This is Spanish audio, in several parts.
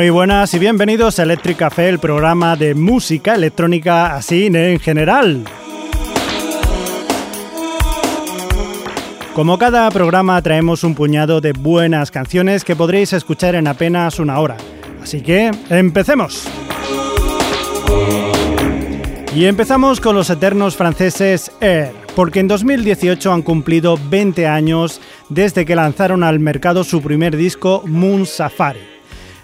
Muy buenas y bienvenidos a Electric Café, el programa de música electrónica así en general. Como cada programa traemos un puñado de buenas canciones que podréis escuchar en apenas una hora. Así que, empecemos. Y empezamos con los eternos franceses Air, porque en 2018 han cumplido 20 años desde que lanzaron al mercado su primer disco Moon Safari.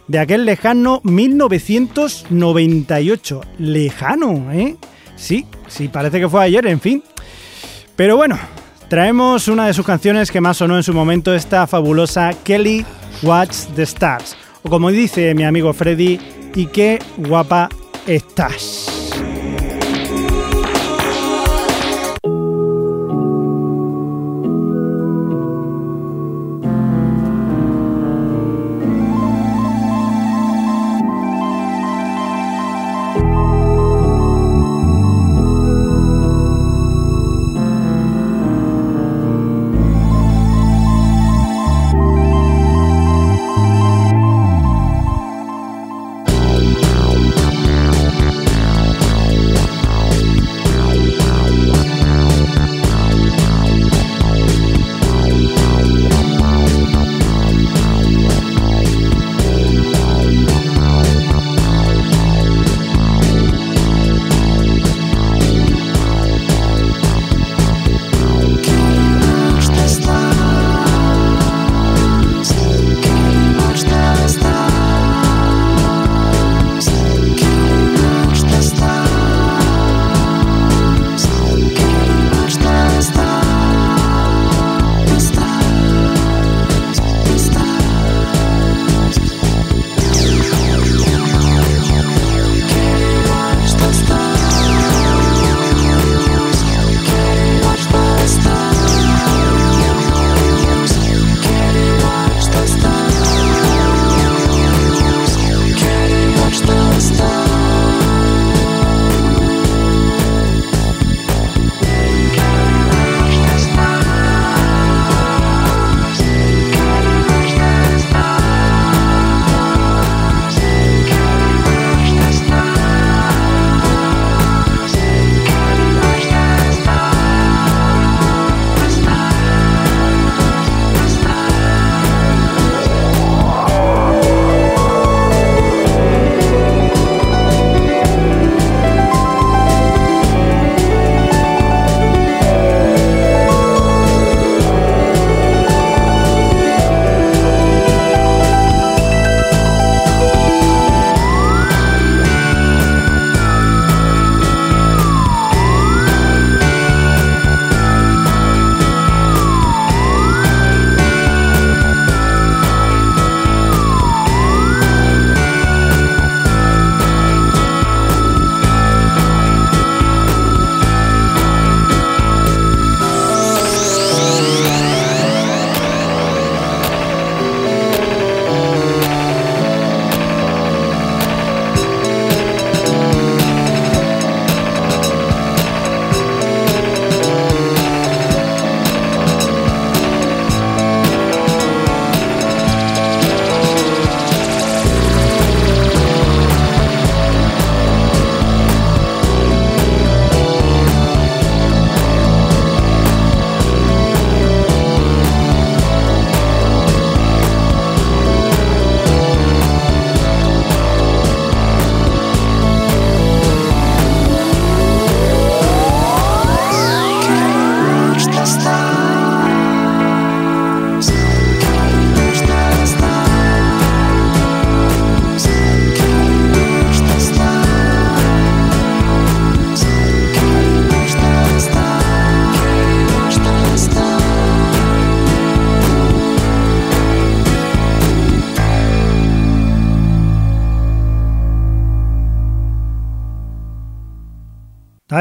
De aquel lejano 1998. Lejano, ¿eh? Sí, sí, parece que fue ayer, en fin. Pero bueno, traemos una de sus canciones que más sonó en su momento, esta fabulosa Kelly Watch the Stars. O como dice mi amigo Freddy, y qué guapa estás.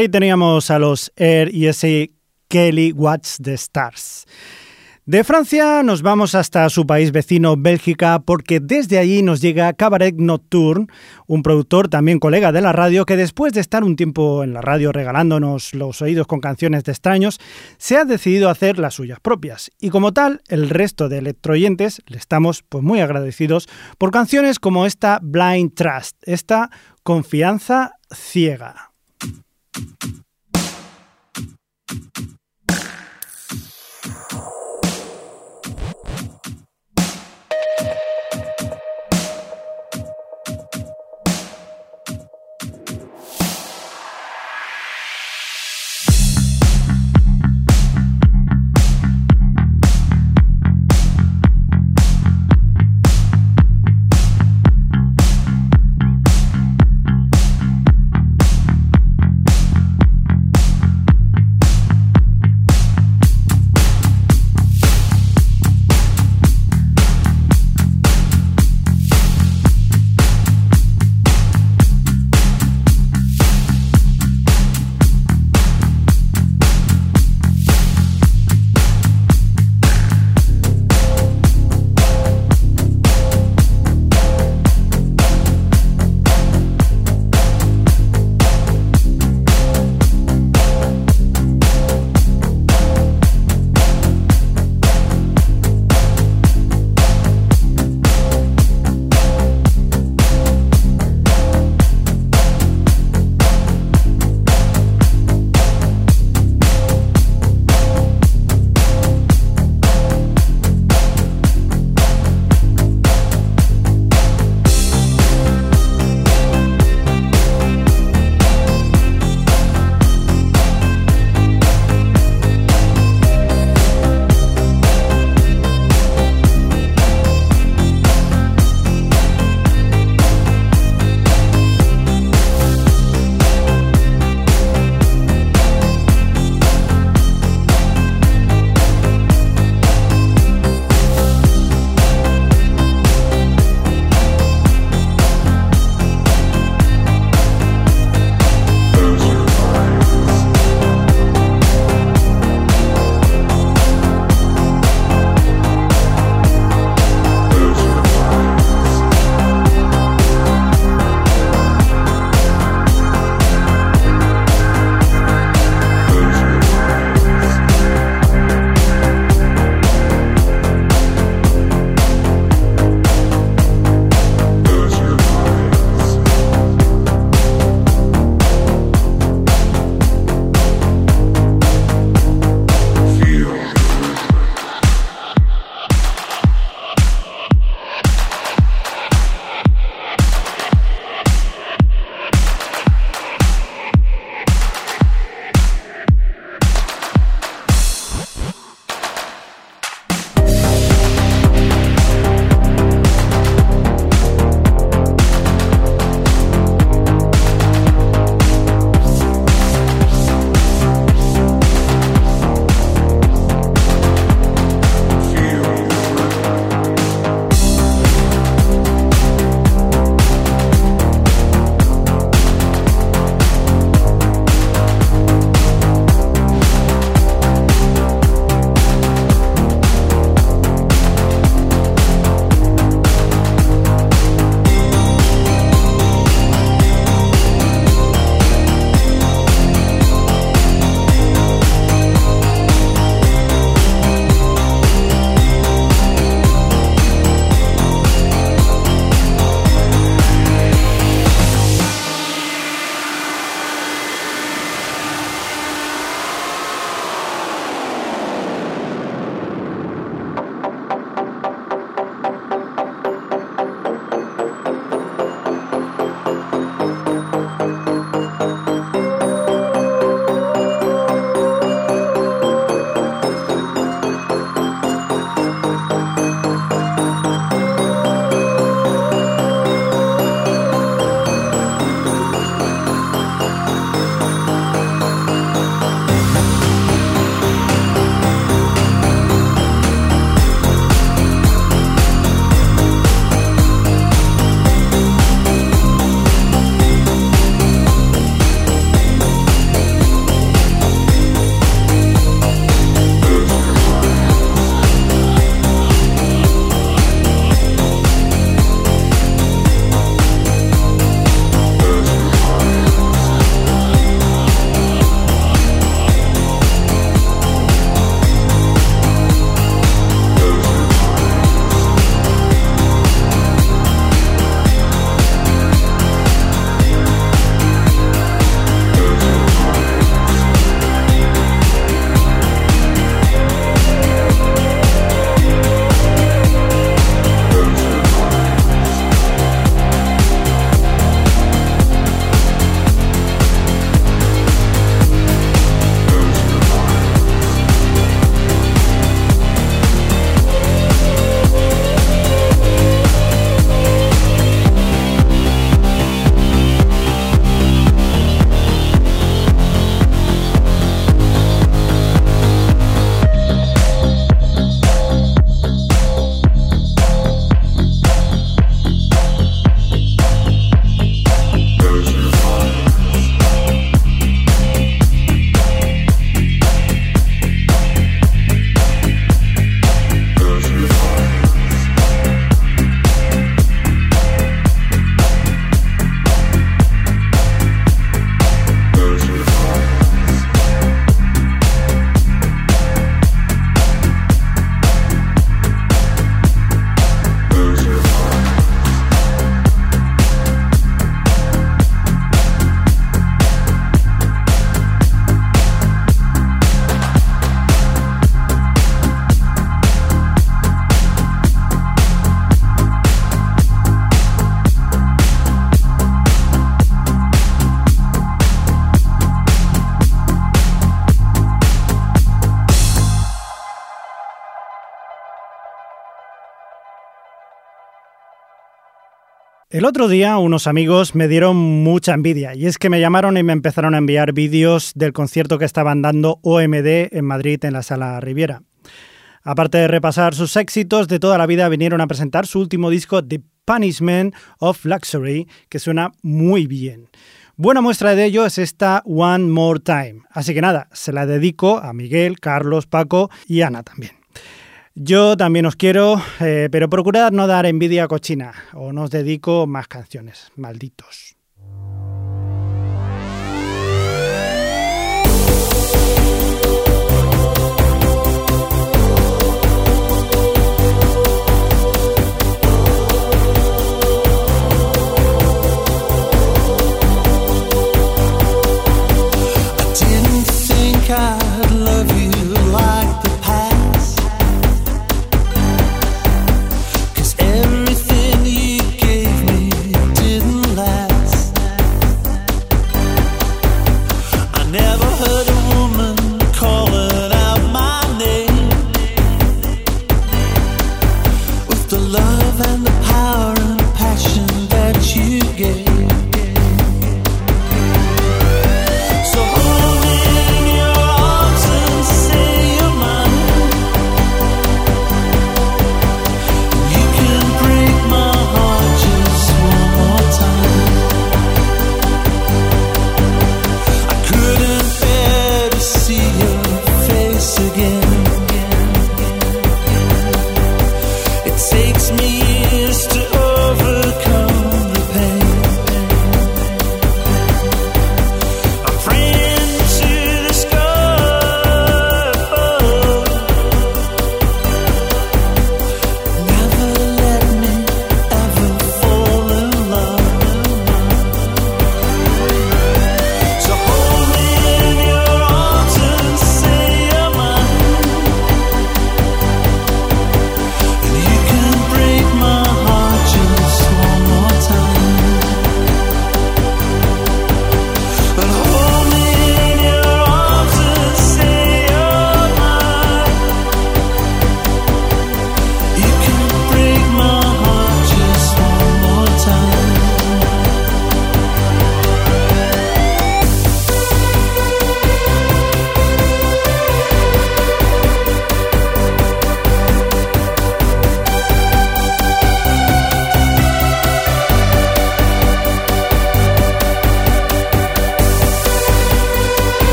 Ahí teníamos a los Air y ese Kelly Watch the Stars. De Francia nos vamos hasta su país vecino Bélgica porque desde allí nos llega Cabaret Nocturne, un productor también colega de la radio que después de estar un tiempo en la radio regalándonos los oídos con canciones de extraños, se ha decidido hacer las suyas propias y como tal el resto de electroyentes le estamos pues muy agradecidos por canciones como esta Blind Trust, esta confianza ciega. Thank you. El otro día unos amigos me dieron mucha envidia y es que me llamaron y me empezaron a enviar vídeos del concierto que estaban dando OMD en Madrid en la Sala Riviera. Aparte de repasar sus éxitos de toda la vida, vinieron a presentar su último disco The Punishment of Luxury, que suena muy bien. Buena muestra de ello es esta One More Time. Así que nada, se la dedico a Miguel, Carlos, Paco y Ana también. Yo también os quiero, eh, pero procurad no dar envidia cochina, o no os dedico más canciones, malditos.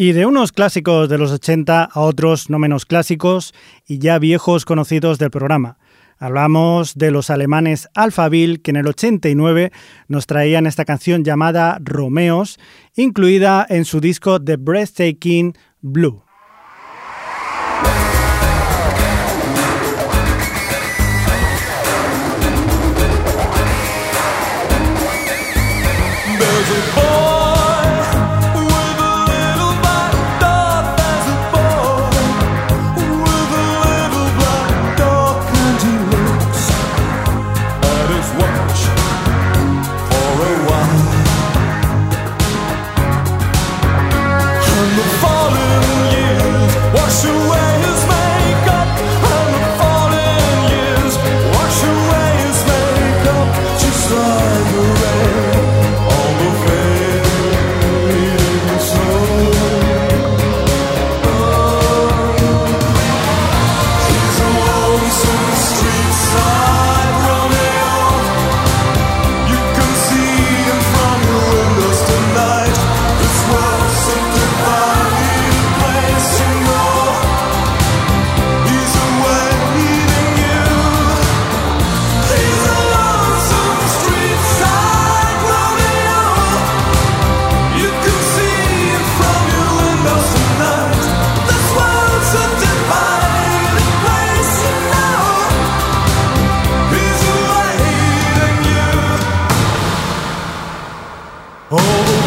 Y de unos clásicos de los 80 a otros no menos clásicos y ya viejos conocidos del programa. Hablamos de los alemanes Alphaville que en el 89 nos traían esta canción llamada Romeos, incluida en su disco The Breathtaking Blue. Oh.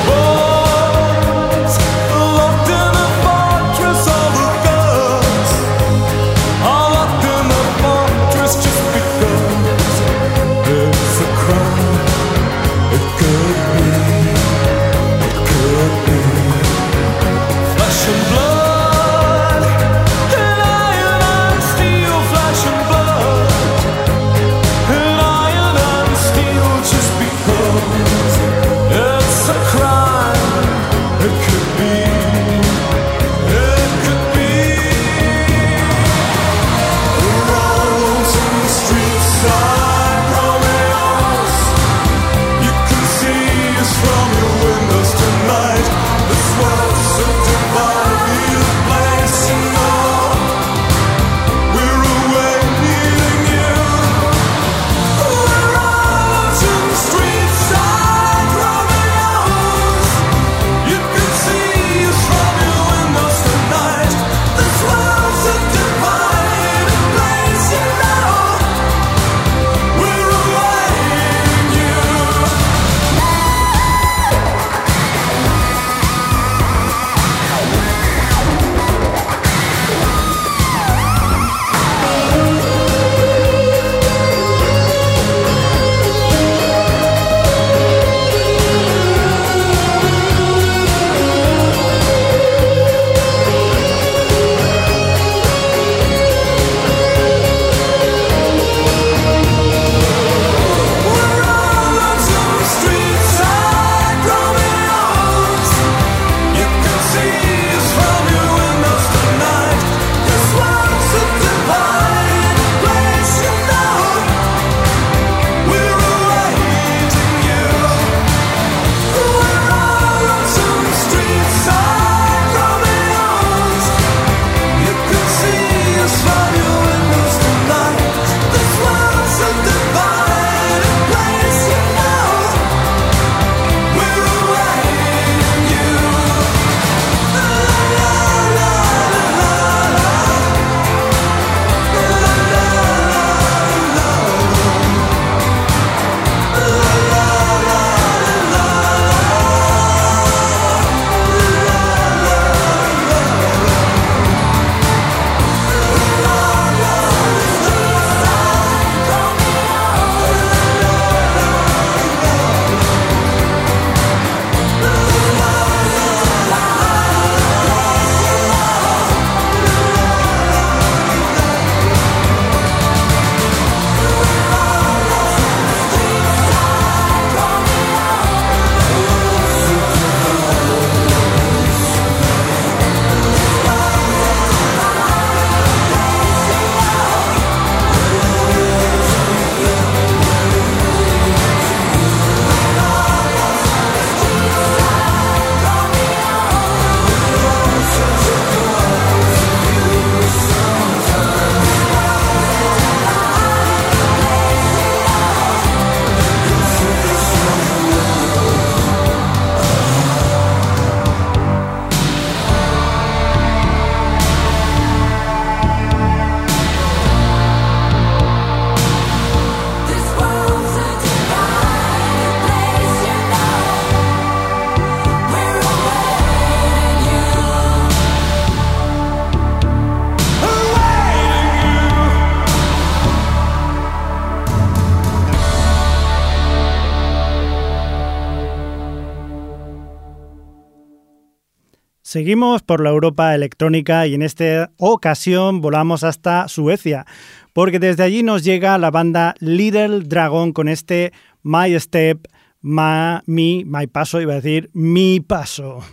Seguimos por la Europa electrónica y en esta ocasión volamos hasta Suecia, porque desde allí nos llega la banda Little Dragon con este My Step, My, Mi, My Paso, iba a decir Mi Paso.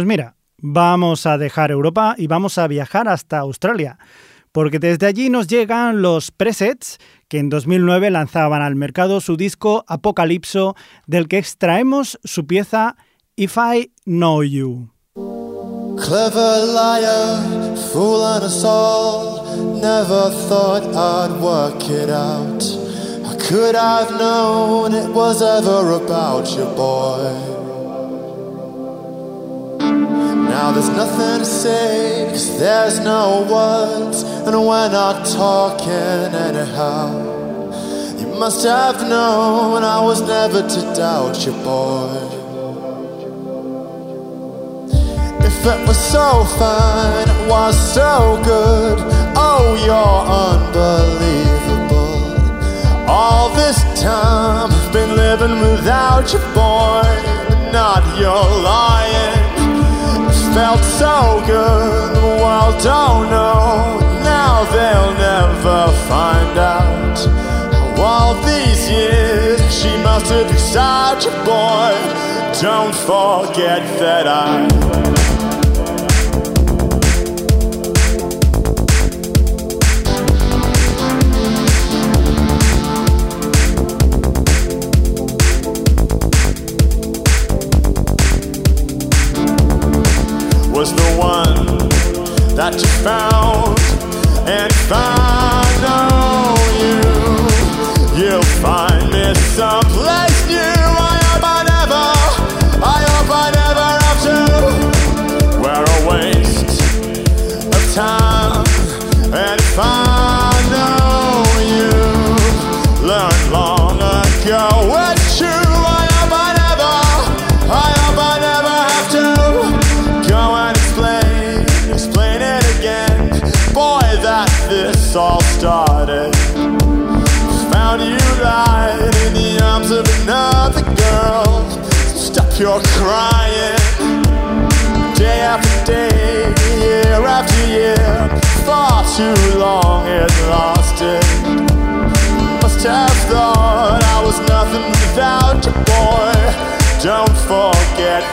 Pues mira, vamos a dejar Europa y vamos a viajar hasta Australia, porque desde allí nos llegan los presets que en 2009 lanzaban al mercado su disco Apocalipso, del que extraemos su pieza If I Know You. Clever liar, fool and never thought I'd work it out. Could known it was ever about your boy? Now there's nothing to say, cause there's no words, and we're not talking anyhow. You must have known I was never to doubt you, boy. If it was so fine, it was so good, oh, you're unbelievable. All this time I've been living without you, boy, but not your lying felt so good. World don't know. Now they'll never find out. How all these years she must have been such a boy. Don't forget that I.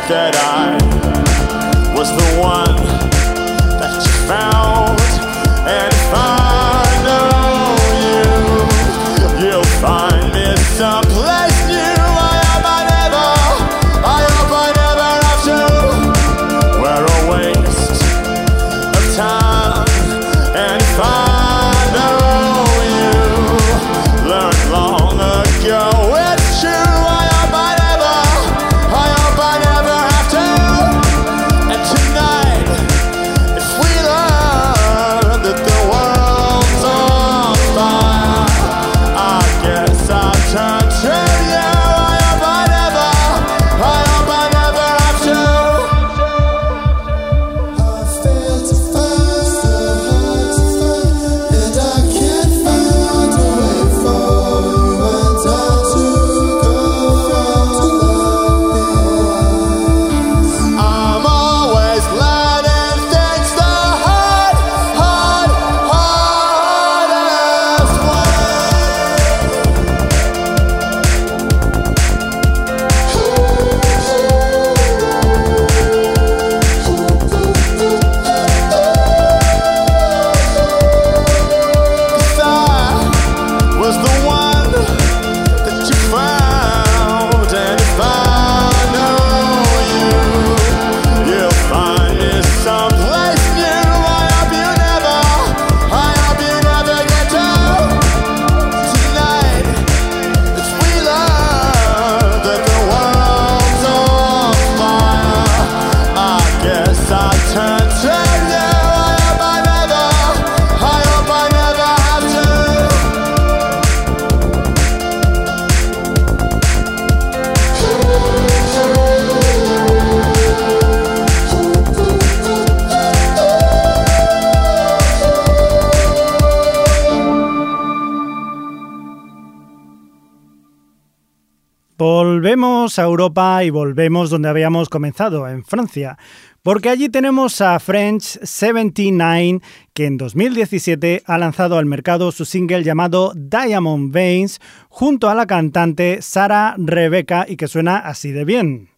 that I was the one Volvemos a Europa y volvemos donde habíamos comenzado, en Francia, porque allí tenemos a French 79, que en 2017 ha lanzado al mercado su single llamado Diamond Veins junto a la cantante Sara Rebecca y que suena así de bien.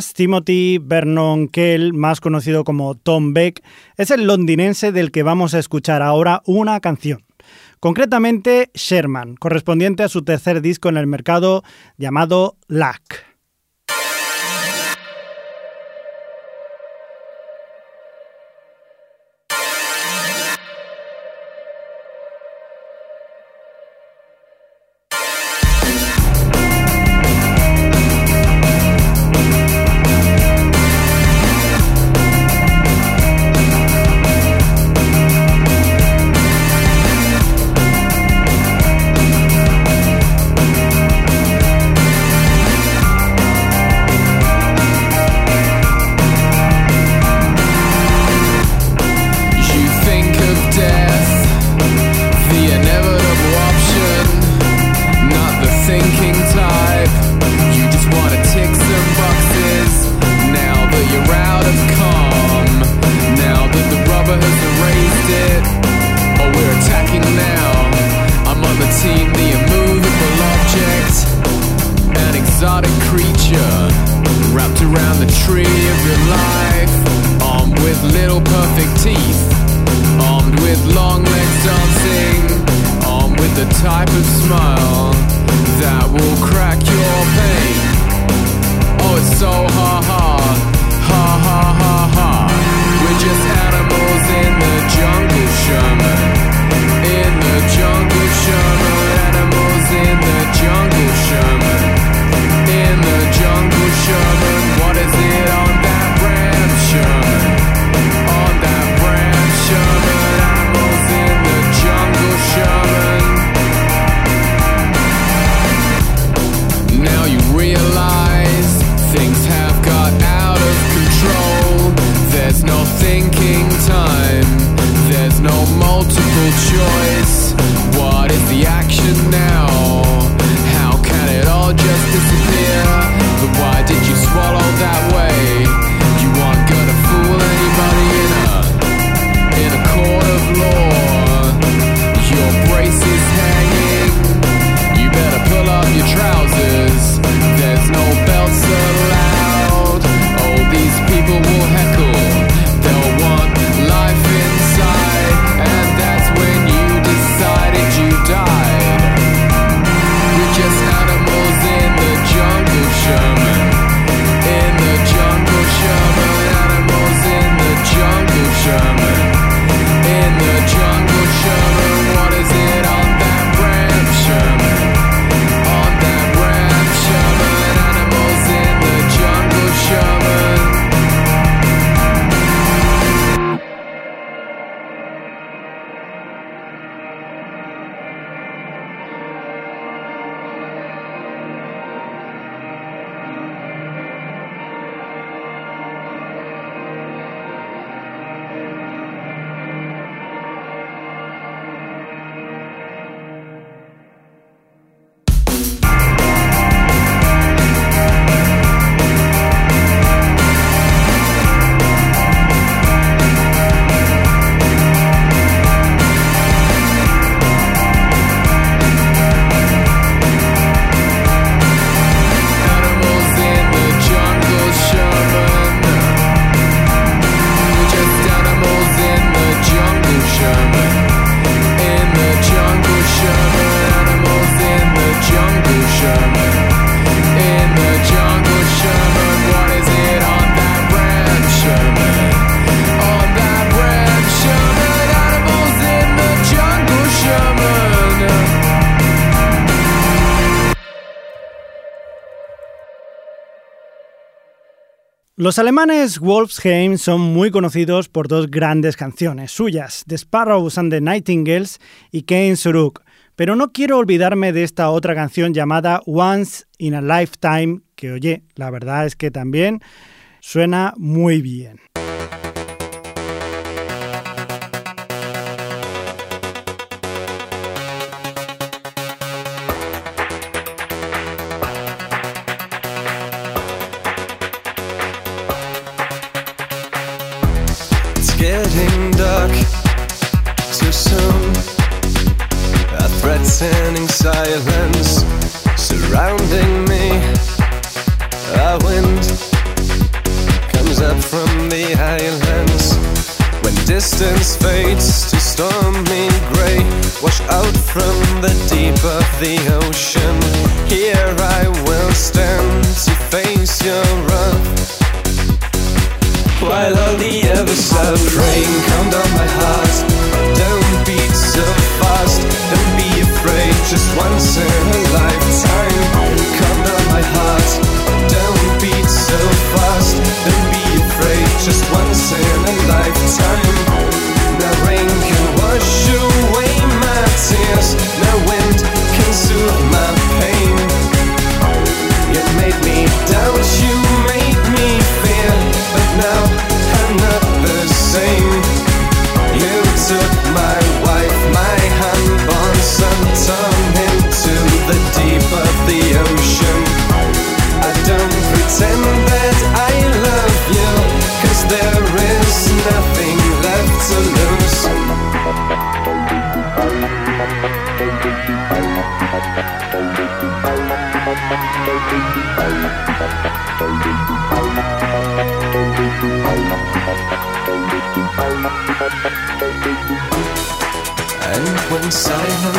Timothy Vernon Kell, más conocido como Tom Beck, es el londinense del que vamos a escuchar ahora una canción. Concretamente, Sherman, correspondiente a su tercer disco en el mercado llamado Lack. Los alemanes Wolfsheim son muy conocidos por dos grandes canciones suyas, The Sparrows and the Nightingales y Kane Suruk, pero no quiero olvidarme de esta otra canción llamada Once in a Lifetime, que oye, la verdad es que también suena muy bien.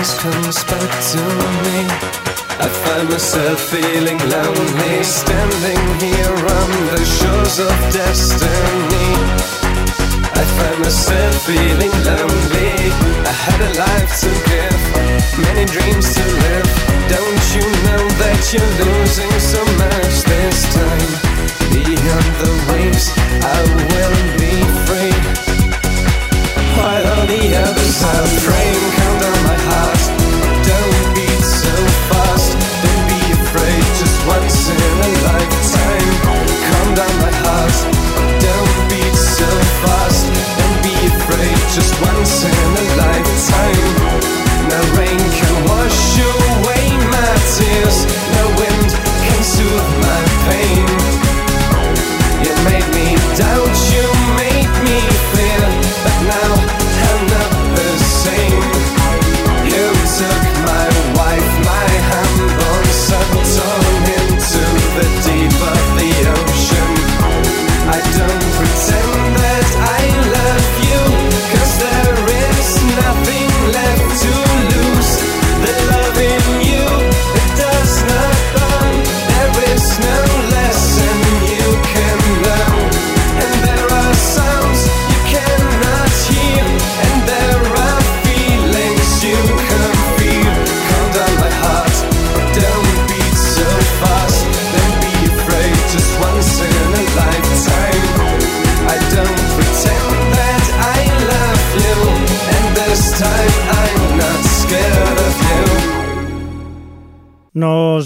always comes back to me. I find myself feeling lonely, standing here on the shores of destiny. I find myself feeling lonely. I had a life to give, many dreams to live. Don't you know that you're losing so much this time? Beyond the waves, I will be free. While all the others are praying. just once in a lifetime.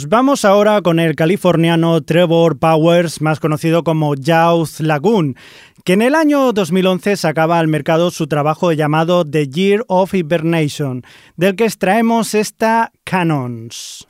vamos ahora con el californiano Trevor Powers, más conocido como Jaws Lagoon, que en el año 2011 sacaba al mercado su trabajo llamado The Year of Hibernation, del que extraemos esta Canons.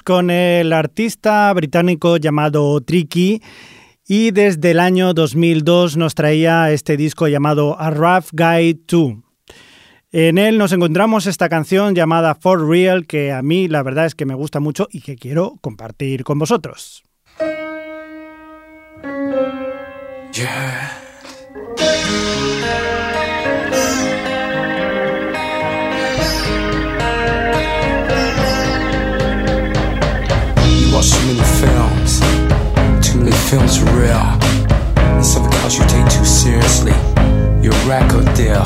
Con el artista británico llamado Tricky y desde el año 2002 nos traía este disco llamado A Rough Guide 2. En él nos encontramos esta canción llamada For Real que a mí la verdad es que me gusta mucho y que quiero compartir con vosotros. Too many films, too many films are real. And something else you take too seriously. Your record deal.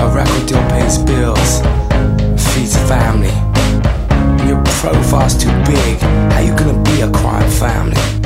A record deal pays bills, feeds family. And your profile's too big. How you gonna be a crime family?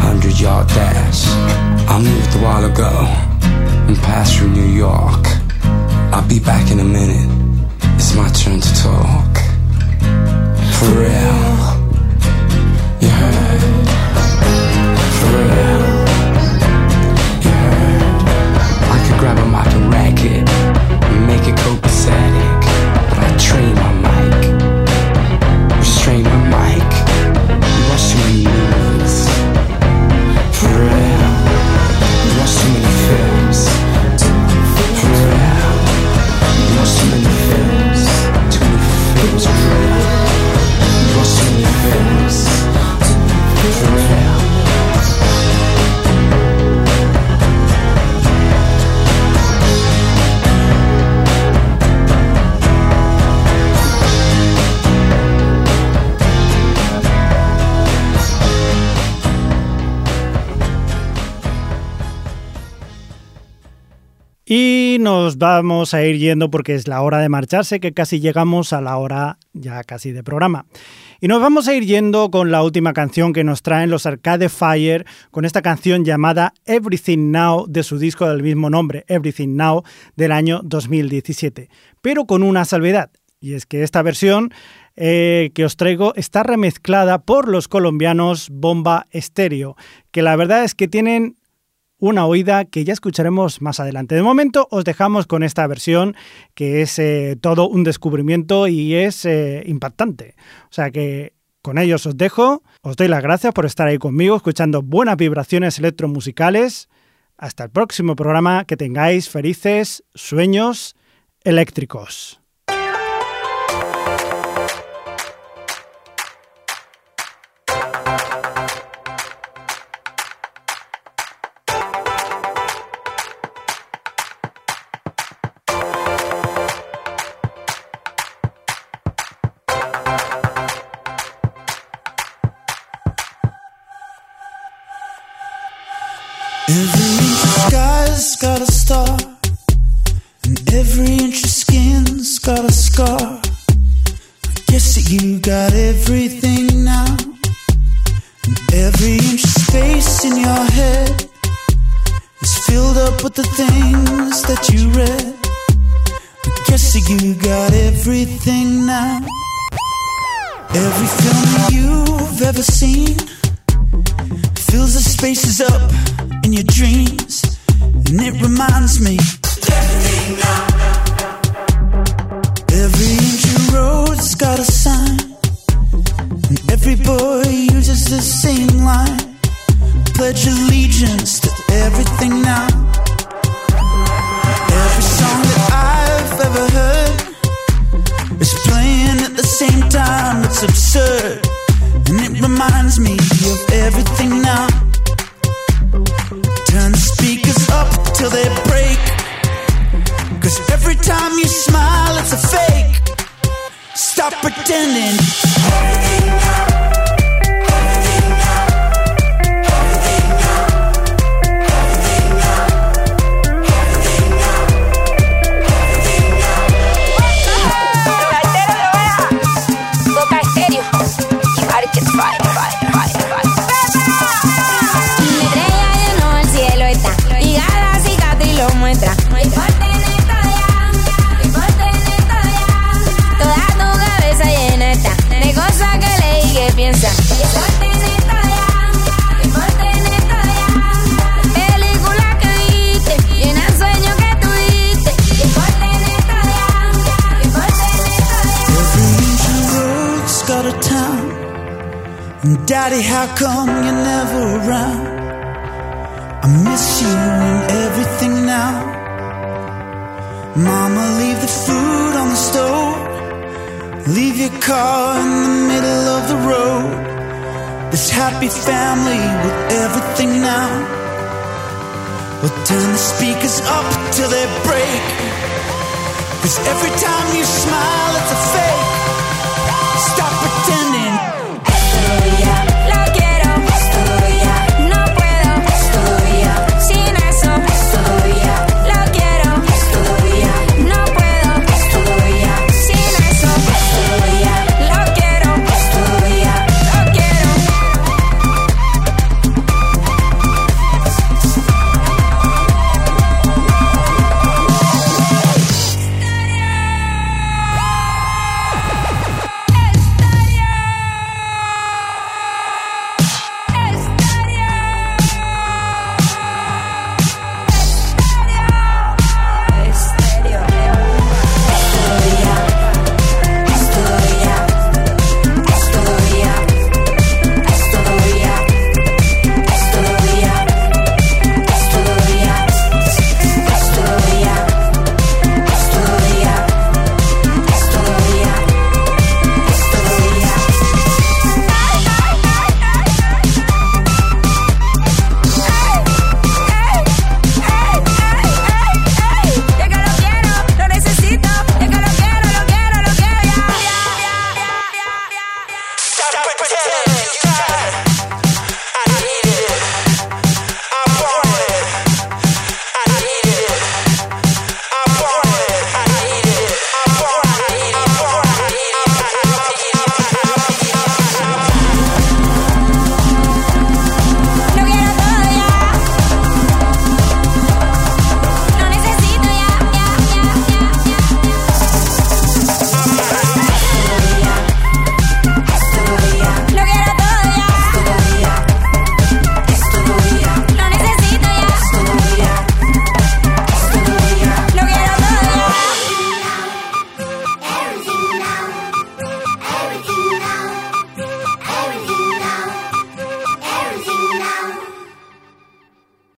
Hundred yard dash? I moved a while ago and passed through New York. I'll be back in a minute. It's my turn to talk. For real. You heard? For real. Vamos a ir yendo porque es la hora de marcharse, que casi llegamos a la hora ya casi de programa. Y nos vamos a ir yendo con la última canción que nos traen los Arcade Fire, con esta canción llamada Everything Now de su disco del mismo nombre, Everything Now, del año 2017. Pero con una salvedad, y es que esta versión eh, que os traigo está remezclada por los colombianos Bomba Estéreo, que la verdad es que tienen una oída que ya escucharemos más adelante. De momento os dejamos con esta versión que es eh, todo un descubrimiento y es eh, impactante. O sea que con ellos os dejo, os doy las gracias por estar ahí conmigo escuchando buenas vibraciones electromusicales. Hasta el próximo programa, que tengáis felices sueños eléctricos. Cause every time you smile, it's a fake. Stop pretending. Daddy, how come you're never around? I miss you and everything now. Mama, leave the food on the stove. Leave your car in the middle of the road. This happy family with everything now. We'll turn the speakers up till they break. Cause every time you smile, it's a fake.